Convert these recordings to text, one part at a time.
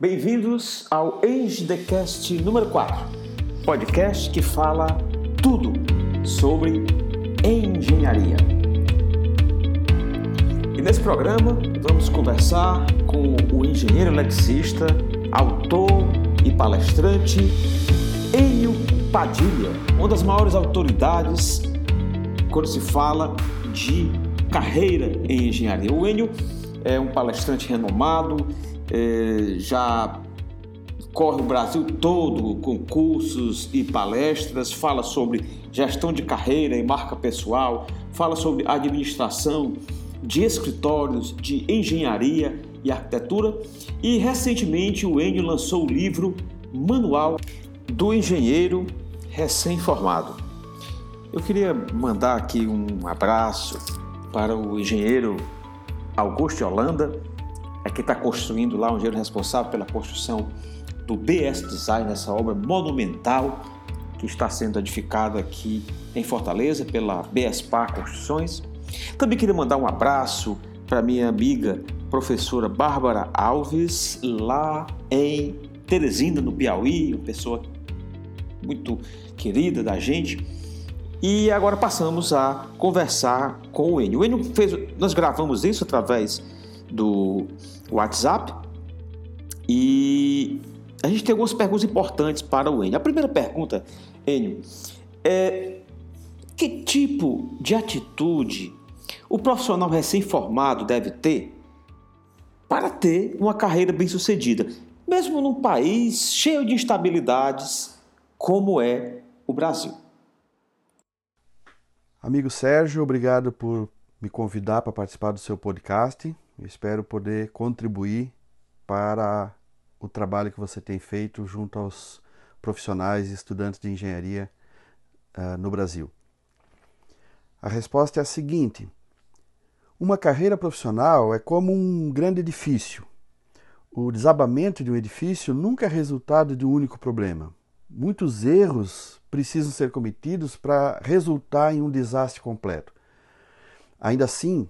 Bem-vindos ao EngdeCast número 4, podcast que fala tudo sobre engenharia. E nesse programa vamos conversar com o engenheiro eletricista, autor e palestrante Enio Padilha, uma das maiores autoridades quando se fala de carreira em engenharia. O Enio é um palestrante renomado, é, já corre o Brasil todo com cursos e palestras, fala sobre gestão de carreira e marca pessoal, fala sobre administração de escritórios, de engenharia e arquitetura. E recentemente o Enio lançou o livro Manual do Engenheiro Recém-Formado. Eu queria mandar aqui um abraço para o engenheiro Augusto Holanda, é quem está construindo lá, um engenheiro responsável pela construção do BS Design, essa obra monumental que está sendo edificada aqui em Fortaleza pela BSPA Construções. Também queria mandar um abraço para minha amiga professora Bárbara Alves, lá em Teresina, no Piauí, uma pessoa muito querida da gente. E agora passamos a conversar com o Enio. O Enio fez, nós gravamos isso através do WhatsApp e a gente tem algumas perguntas importantes para o Enio. A primeira pergunta, Enio, é que tipo de atitude o profissional recém-formado deve ter para ter uma carreira bem-sucedida, mesmo num país cheio de instabilidades como é o Brasil? Amigo Sérgio, obrigado por me convidar para participar do seu podcast. Espero poder contribuir para o trabalho que você tem feito junto aos profissionais e estudantes de engenharia uh, no Brasil. A resposta é a seguinte: uma carreira profissional é como um grande edifício. O desabamento de um edifício nunca é resultado de um único problema. Muitos erros precisam ser cometidos para resultar em um desastre completo. Ainda assim,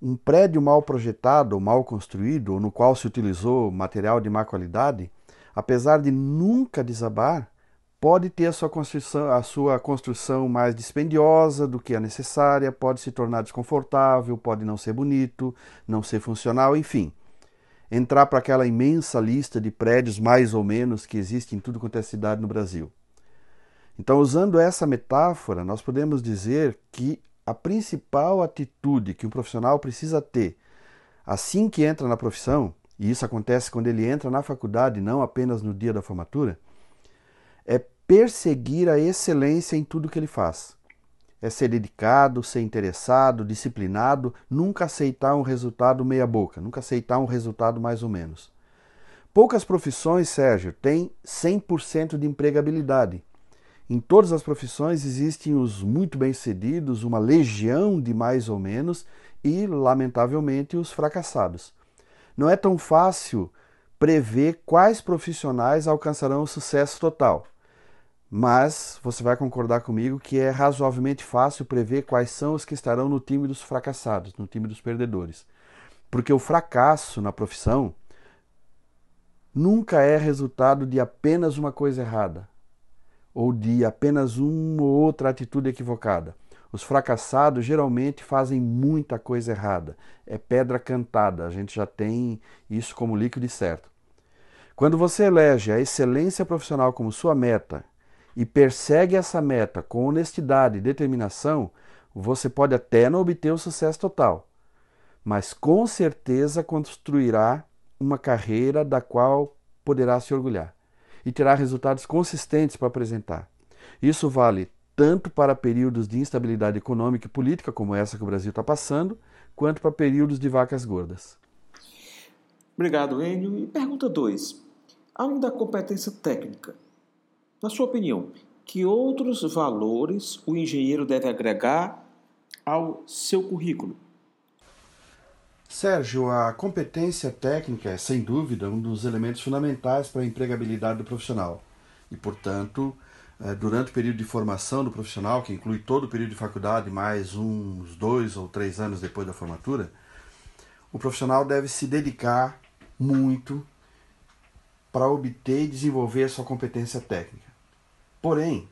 um prédio mal projetado ou mal construído, ou no qual se utilizou material de má qualidade, apesar de nunca desabar, pode ter a sua construção, a sua construção mais dispendiosa do que a necessária, pode se tornar desconfortável, pode não ser bonito, não ser funcional, enfim. Entrar para aquela imensa lista de prédios mais ou menos que existe em tudo quanto é cidade no Brasil. Então, usando essa metáfora, nós podemos dizer que a principal atitude que um profissional precisa ter assim que entra na profissão, e isso acontece quando ele entra na faculdade, não apenas no dia da formatura, é perseguir a excelência em tudo que ele faz. É ser dedicado, ser interessado, disciplinado, nunca aceitar um resultado meia-boca, nunca aceitar um resultado mais ou menos. Poucas profissões, Sérgio, têm 100% de empregabilidade. Em todas as profissões existem os muito bem-sucedidos, uma legião de mais ou menos e, lamentavelmente, os fracassados. Não é tão fácil prever quais profissionais alcançarão o sucesso total. Mas você vai concordar comigo que é razoavelmente fácil prever quais são os que estarão no time dos fracassados, no time dos perdedores. Porque o fracasso na profissão nunca é resultado de apenas uma coisa errada, ou de apenas uma ou outra atitude equivocada. Os fracassados geralmente fazem muita coisa errada. É pedra cantada, a gente já tem isso como líquido certo. Quando você elege a excelência profissional como sua meta e persegue essa meta com honestidade e determinação, você pode até não obter o sucesso total, mas com certeza construirá uma carreira da qual poderá se orgulhar e terá resultados consistentes para apresentar. Isso vale tanto para períodos de instabilidade econômica e política, como essa que o Brasil está passando, quanto para períodos de vacas gordas. Obrigado, Enio. E pergunta 2. Além da competência técnica, na sua opinião, que outros valores o engenheiro deve agregar ao seu currículo? Sérgio, a competência técnica é, sem dúvida, um dos elementos fundamentais para a empregabilidade do profissional. E, portanto, eh, durante o período de formação do profissional, que inclui todo o período de faculdade, mais uns dois ou três anos depois da formatura, o profissional deve se dedicar muito para obter e desenvolver a sua competência técnica. Porém,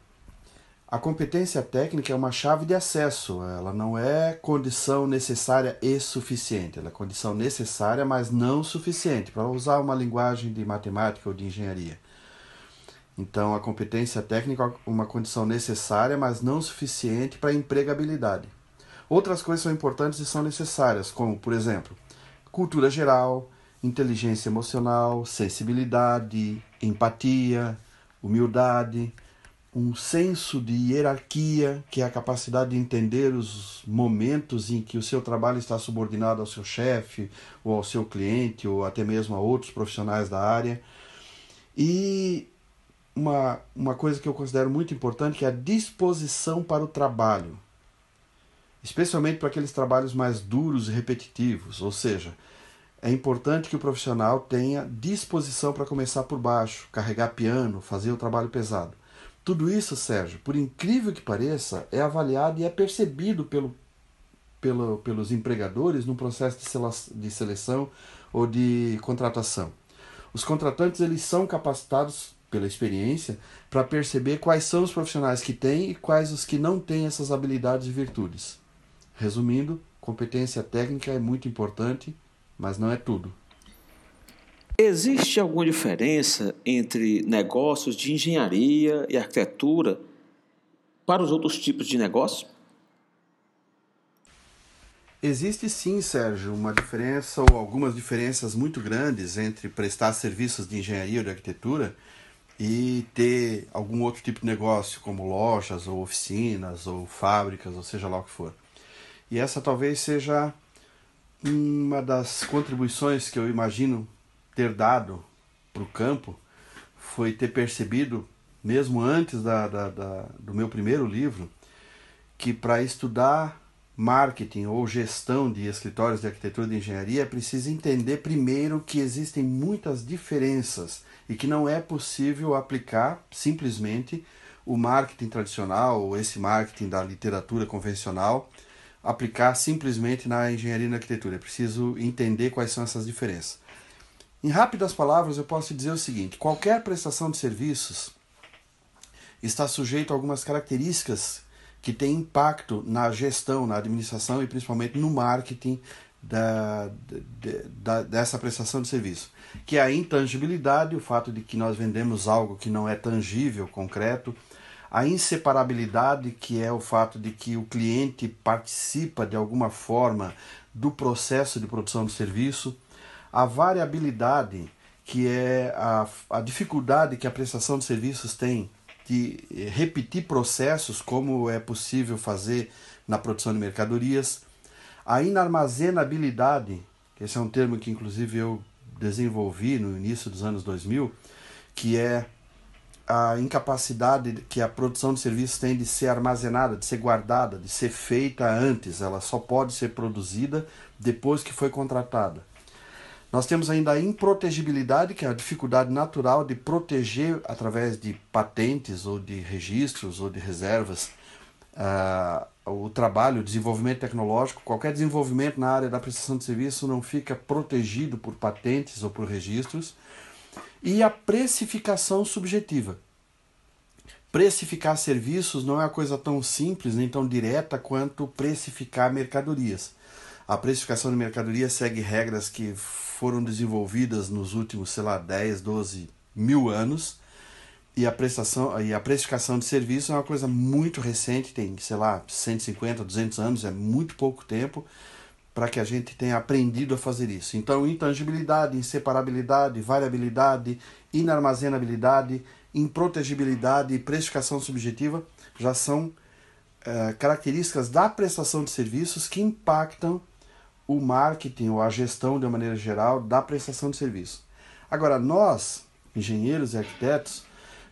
a competência técnica é uma chave de acesso, ela não é condição necessária e suficiente, ela é condição necessária, mas não suficiente, para usar uma linguagem de matemática ou de engenharia. Então, a competência técnica é uma condição necessária, mas não suficiente para a empregabilidade. Outras coisas são importantes e são necessárias, como, por exemplo, cultura geral, inteligência emocional, sensibilidade, empatia, humildade, um senso de hierarquia, que é a capacidade de entender os momentos em que o seu trabalho está subordinado ao seu chefe, ou ao seu cliente, ou até mesmo a outros profissionais da área. E uma, uma coisa que eu considero muito importante, que é a disposição para o trabalho. Especialmente para aqueles trabalhos mais duros e repetitivos, ou seja, é importante que o profissional tenha disposição para começar por baixo, carregar piano, fazer o trabalho pesado. Tudo isso, Sérgio, por incrível que pareça, é avaliado e é percebido pelo, pelo, pelos empregadores no processo de seleção ou de contratação. Os contratantes eles são capacitados pela experiência, para perceber quais são os profissionais que têm e quais os que não têm essas habilidades e virtudes. Resumindo, competência técnica é muito importante, mas não é tudo. Existe alguma diferença entre negócios de engenharia e arquitetura para os outros tipos de negócio? Existe sim, Sérgio, uma diferença ou algumas diferenças muito grandes entre prestar serviços de engenharia ou de arquitetura e ter algum outro tipo de negócio, como lojas ou oficinas ou fábricas, ou seja lá o que for. E essa talvez seja uma das contribuições que eu imagino ter dado para o campo, foi ter percebido, mesmo antes da, da, da do meu primeiro livro, que para estudar marketing ou gestão de escritórios de arquitetura e de engenharia é preciso entender primeiro que existem muitas diferenças e que não é possível aplicar simplesmente o marketing tradicional ou esse marketing da literatura convencional aplicar simplesmente na engenharia e na arquitetura. É preciso entender quais são essas diferenças. Em rápidas palavras, eu posso dizer o seguinte: qualquer prestação de serviços está sujeito a algumas características que têm impacto na gestão, na administração e principalmente no marketing da, da, dessa prestação de serviço, que é a intangibilidade, o fato de que nós vendemos algo que não é tangível, concreto, a inseparabilidade, que é o fato de que o cliente participa de alguma forma do processo de produção do serviço, a variabilidade, que é a, a dificuldade que a prestação de serviços tem de repetir processos, como é possível fazer na produção de mercadorias, a inarmazenabilidade, esse é um termo que inclusive eu desenvolvi no início dos anos 2000, que é a incapacidade que a produção de serviços tem de ser armazenada, de ser guardada, de ser feita antes. Ela só pode ser produzida depois que foi contratada. Nós temos ainda a improtegibilidade, que é a dificuldade natural de proteger através de patentes ou de registros ou de reservas uh, o trabalho, o desenvolvimento tecnológico, qualquer desenvolvimento na área da prestação de serviço não fica protegido por patentes ou por registros. E a precificação subjetiva. Precificar serviços não é uma coisa tão simples nem tão direta quanto precificar mercadorias. A precificação de mercadorias segue regras que foram desenvolvidas nos últimos, sei lá, 10, 12 mil anos e a prestação e a precificação de serviço é uma coisa muito recente, tem, sei lá, 150, 200 anos, é muito pouco tempo para que a gente tenha aprendido a fazer isso. Então, intangibilidade, inseparabilidade, variabilidade, inarmazenabilidade, improtegibilidade e precificação subjetiva já são é, características da prestação de serviços que impactam o marketing ou a gestão de uma maneira geral da prestação de serviço. Agora, nós, engenheiros e arquitetos,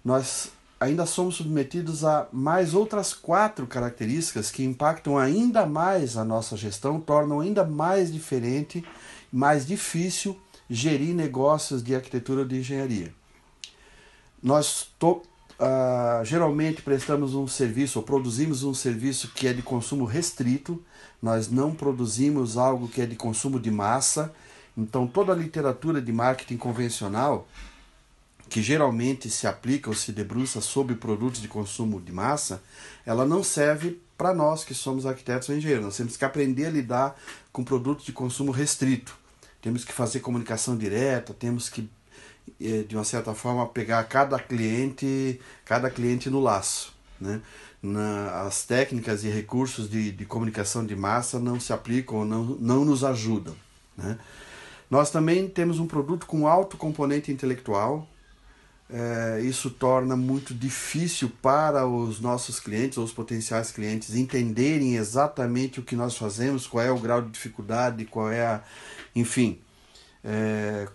nós ainda somos submetidos a mais outras quatro características que impactam ainda mais a nossa gestão, tornam ainda mais diferente, mais difícil gerir negócios de arquitetura ou de engenharia. Nós to, uh, geralmente prestamos um serviço ou produzimos um serviço que é de consumo restrito, nós não produzimos algo que é de consumo de massa. Então, toda a literatura de marketing convencional que geralmente se aplica ou se debruça sobre produtos de consumo de massa, ela não serve para nós que somos arquitetos ou engenheiros. Nós temos que aprender a lidar com produtos de consumo restrito. Temos que fazer comunicação direta, temos que eh, de uma certa forma pegar cada cliente, cada cliente no laço, né? Na, as técnicas e recursos de, de comunicação de massa não se aplicam não, não nos ajudam. Né? Nós também temos um produto com alto componente intelectual, é, isso torna muito difícil para os nossos clientes ou os potenciais clientes entenderem exatamente o que nós fazemos, qual é o grau de dificuldade, qual é a. Enfim, é,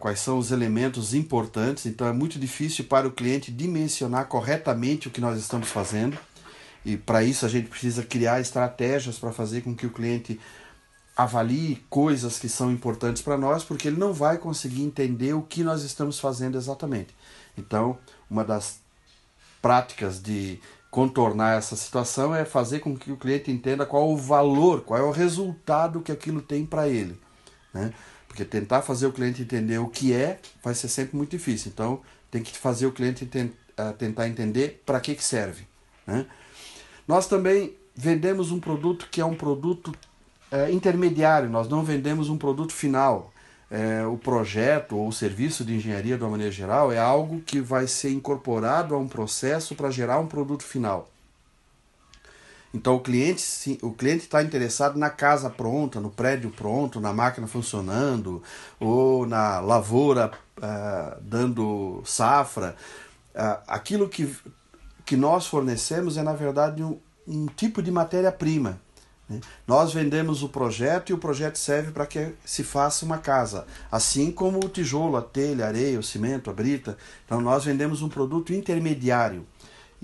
quais são os elementos importantes. Então é muito difícil para o cliente dimensionar corretamente o que nós estamos fazendo. E para isso a gente precisa criar estratégias para fazer com que o cliente avalie coisas que são importantes para nós, porque ele não vai conseguir entender o que nós estamos fazendo exatamente. Então, uma das práticas de contornar essa situação é fazer com que o cliente entenda qual o valor, qual é o resultado que aquilo tem para ele. Né? Porque tentar fazer o cliente entender o que é vai ser sempre muito difícil. Então, tem que fazer o cliente eh, tentar entender para que, que serve. Né? Nós também vendemos um produto que é um produto é, intermediário, nós não vendemos um produto final. É, o projeto ou o serviço de engenharia, de uma maneira geral, é algo que vai ser incorporado a um processo para gerar um produto final. Então o cliente o cliente está interessado na casa pronta, no prédio pronto, na máquina funcionando ou na lavoura uh, dando safra. Uh, aquilo que, que nós fornecemos é na verdade um, um tipo de matéria-prima né? Nós vendemos o projeto e o projeto serve para que se faça uma casa, assim como o tijolo, a telha, a areia, o cimento, a brita. Então nós vendemos um produto intermediário.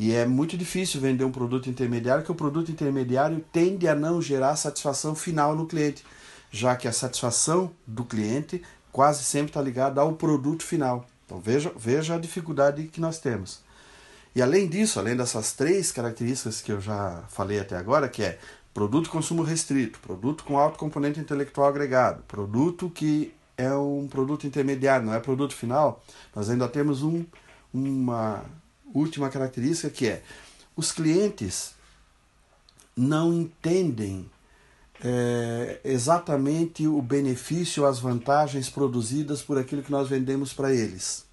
E é muito difícil vender um produto intermediário, porque o produto intermediário tende a não gerar satisfação final no cliente, já que a satisfação do cliente quase sempre está ligada ao produto final. Então veja, veja a dificuldade que nós temos. E além disso, além dessas três características que eu já falei até agora, que é produto consumo restrito, produto com alto componente intelectual agregado, produto que é um produto intermediário, não é produto final, nós ainda temos um, uma última característica que é os clientes não entendem é, exatamente o benefício, as vantagens produzidas por aquilo que nós vendemos para eles.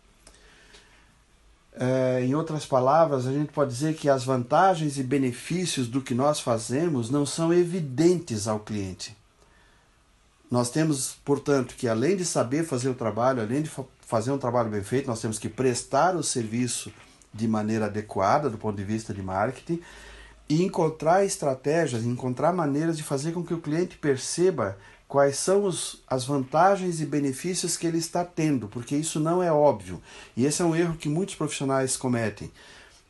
É, em outras palavras, a gente pode dizer que as vantagens e benefícios do que nós fazemos não são evidentes ao cliente. Nós temos, portanto, que além de saber fazer o trabalho, além de fazer um trabalho bem feito, nós temos que prestar o serviço de maneira adequada do ponto de vista de marketing e encontrar estratégias, encontrar maneiras de fazer com que o cliente perceba quais são os, as vantagens e benefícios que ele está tendo, porque isso não é óbvio. E esse é um erro que muitos profissionais cometem,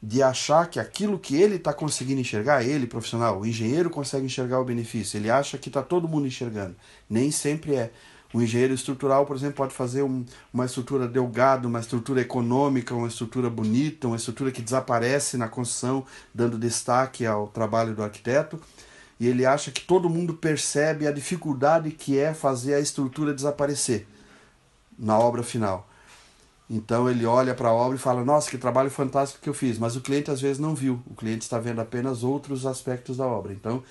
de achar que aquilo que ele está conseguindo enxergar, ele, profissional, o engenheiro consegue enxergar o benefício, ele acha que está todo mundo enxergando. Nem sempre é. O engenheiro estrutural, por exemplo, pode fazer um, uma estrutura delgada, uma estrutura econômica, uma estrutura bonita, uma estrutura que desaparece na construção, dando destaque ao trabalho do arquiteto e ele acha que todo mundo percebe a dificuldade que é fazer a estrutura desaparecer na obra final. Então ele olha para a obra e fala: Nossa, que trabalho fantástico que eu fiz. Mas o cliente às vezes não viu, o cliente está vendo apenas outros aspectos da obra. Então,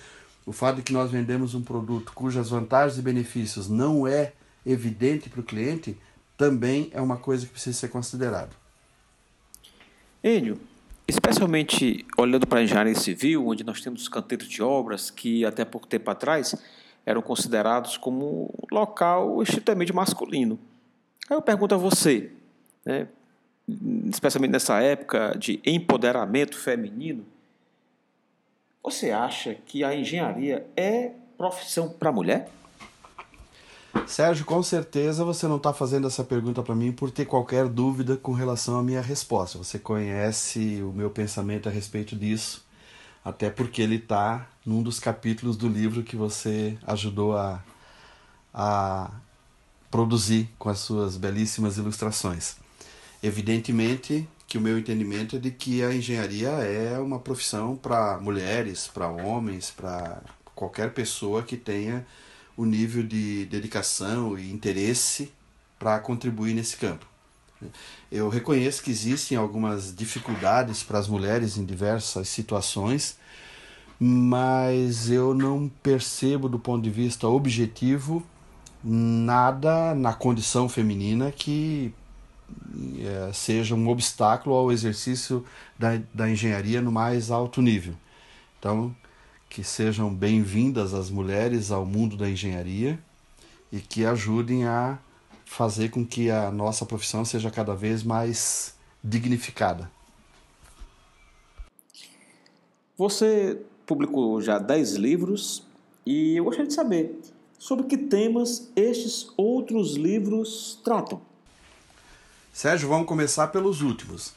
o fato de que nós vendemos um produto cujas vantagens e benefícios não é evidente para o cliente também é uma coisa que precisa ser considerado. Enio, especialmente olhando para a engenharia civil, onde nós temos canteiros de obras que até pouco tempo atrás eram considerados como local estritamente masculino. Aí eu pergunto a você, né, especialmente nessa época de empoderamento feminino, você acha que a engenharia é profissão para mulher? Sérgio, com certeza você não está fazendo essa pergunta para mim por ter qualquer dúvida com relação à minha resposta. Você conhece o meu pensamento a respeito disso, até porque ele está num dos capítulos do livro que você ajudou a, a produzir com as suas belíssimas ilustrações. Evidentemente que o meu entendimento é de que a engenharia é uma profissão para mulheres, para homens, para qualquer pessoa que tenha o nível de dedicação e interesse para contribuir nesse campo. Eu reconheço que existem algumas dificuldades para as mulheres em diversas situações, mas eu não percebo do ponto de vista objetivo nada na condição feminina que seja um obstáculo ao exercício da, da engenharia no mais alto nível. Então, que sejam bem-vindas as mulheres ao mundo da engenharia e que ajudem a fazer com que a nossa profissão seja cada vez mais dignificada. Você publicou já 10 livros e eu gostaria de saber sobre que temas estes outros livros tratam. Sérgio, vamos começar pelos últimos.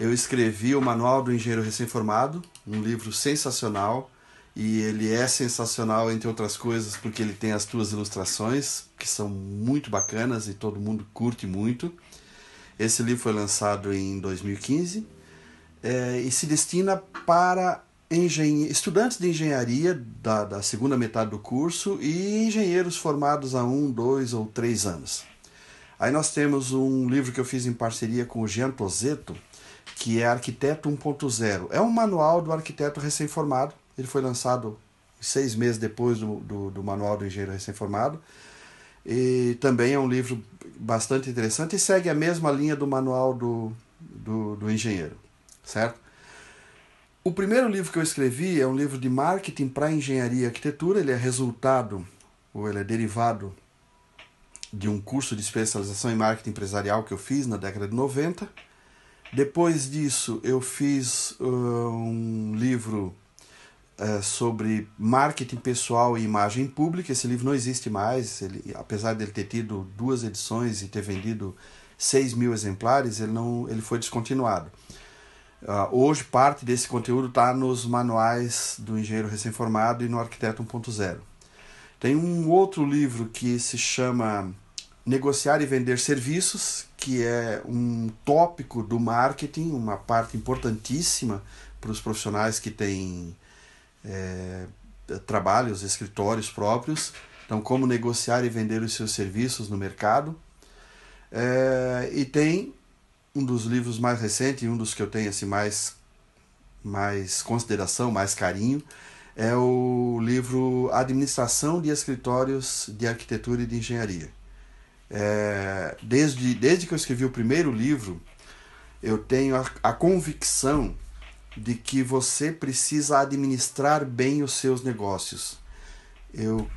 Eu escrevi o Manual do Engenheiro Recém-Formado, um livro sensacional, e ele é sensacional, entre outras coisas, porque ele tem as tuas ilustrações, que são muito bacanas e todo mundo curte muito. Esse livro foi lançado em 2015 é, e se destina para estudantes de engenharia da, da segunda metade do curso e engenheiros formados há um, dois ou três anos. Aí nós temos um livro que eu fiz em parceria com o Jean Tozeto, que é Arquiteto 1.0. É um manual do arquiteto recém-formado. Ele foi lançado seis meses depois do, do, do Manual do Engenheiro Recém-Formado. E também é um livro bastante interessante e segue a mesma linha do Manual do, do, do Engenheiro, certo? O primeiro livro que eu escrevi é um livro de marketing para engenharia e arquitetura. Ele é resultado, ou ele é derivado de um curso de especialização em marketing empresarial que eu fiz na década de 90. Depois disso, eu fiz uh, um livro uh, sobre marketing pessoal e imagem pública. Esse livro não existe mais, ele, apesar de ele ter tido duas edições e ter vendido 6 mil exemplares, ele, não, ele foi descontinuado. Uh, hoje, parte desse conteúdo está nos manuais do engenheiro recém-formado e no Arquiteto 1.0. Tem um outro livro que se chama Negociar e Vender Serviços, que é um tópico do marketing, uma parte importantíssima para os profissionais que têm é, trabalhos, escritórios próprios. Então, como negociar e vender os seus serviços no mercado. É, e tem um dos livros mais recentes, um dos que eu tenho assim, mais, mais consideração, mais carinho, é o livro Administração de Escritórios de Arquitetura e de Engenharia. É, desde, desde que eu escrevi o primeiro livro, eu tenho a, a convicção de que você precisa administrar bem os seus negócios. Eu,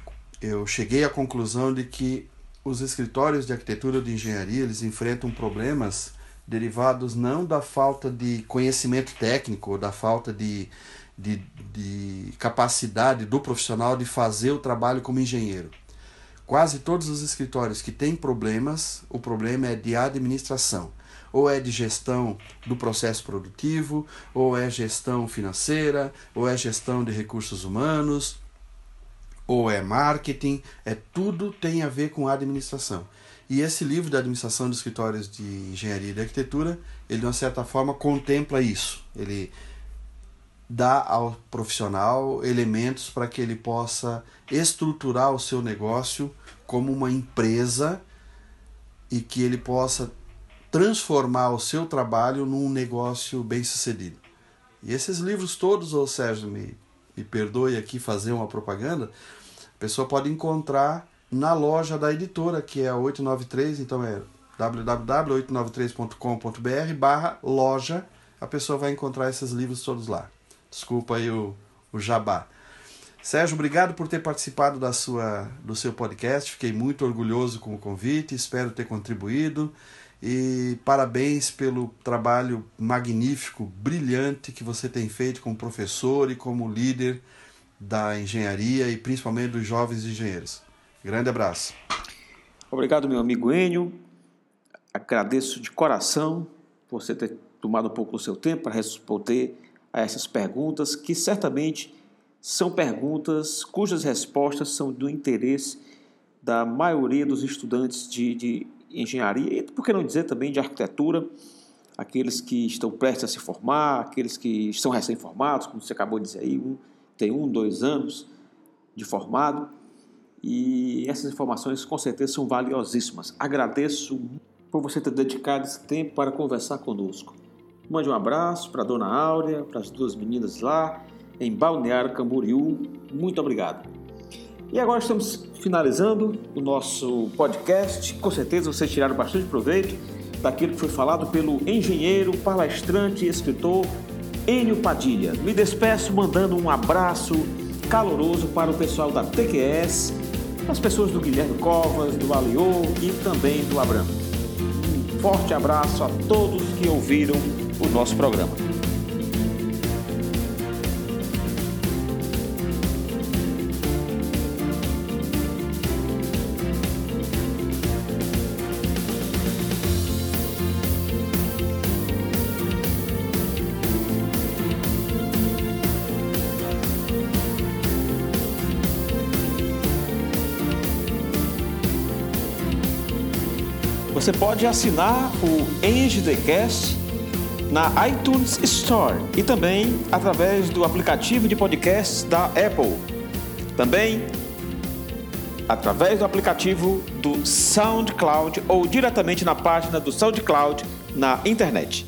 eu cheguei à conclusão de que os escritórios de arquitetura ou de engenharia eles enfrentam problemas derivados não da falta de conhecimento técnico, ou da falta de, de, de capacidade do profissional de fazer o trabalho como engenheiro. Quase todos os escritórios que têm problemas, o problema é de administração. Ou é de gestão do processo produtivo, ou é gestão financeira, ou é gestão de recursos humanos, ou é marketing, é tudo tem a ver com administração. E esse livro da administração de escritórios de engenharia e de arquitetura, ele de uma certa forma contempla isso. Ele dá ao profissional elementos para que ele possa estruturar o seu negócio como uma empresa e que ele possa transformar o seu trabalho num negócio bem sucedido. E esses livros todos, ô Sérgio, me, me perdoe aqui fazer uma propaganda, a pessoa pode encontrar na loja da editora, que é a 893, então é www.893.com.br barra loja, a pessoa vai encontrar esses livros todos lá. Desculpa aí o, o jabá. Sérgio, obrigado por ter participado da sua, do seu podcast. Fiquei muito orgulhoso com o convite, espero ter contribuído. E parabéns pelo trabalho magnífico, brilhante que você tem feito como professor e como líder da engenharia e principalmente dos jovens engenheiros. Grande abraço. Obrigado, meu amigo Enio. Agradeço de coração você ter tomado um pouco do seu tempo para responder a essas perguntas, que certamente são perguntas cujas respostas são do interesse da maioria dos estudantes de, de engenharia e, por que não dizer também, de arquitetura, aqueles que estão prestes a se formar, aqueles que estão recém-formados, como você acabou de dizer aí, um, tem um, dois anos de formado. E essas informações com certeza são valiosíssimas. Agradeço por você ter dedicado esse tempo para conversar conosco. Mande um abraço para a dona Áurea, para as duas meninas lá em Balneário Camboriú. Muito obrigado. E agora estamos finalizando o nosso podcast. Com certeza vocês tiraram bastante proveito daquilo que foi falado pelo engenheiro, palestrante e escritor Enio Padilha. Me despeço mandando um abraço caloroso para o pessoal da TQS, as pessoas do Guilherme Covas, do Aliô e também do Abramo. Um forte abraço a todos que ouviram o nosso programa. Você pode assinar o EngDcast na iTunes Store e também através do aplicativo de podcasts da Apple. Também através do aplicativo do SoundCloud ou diretamente na página do SoundCloud na internet.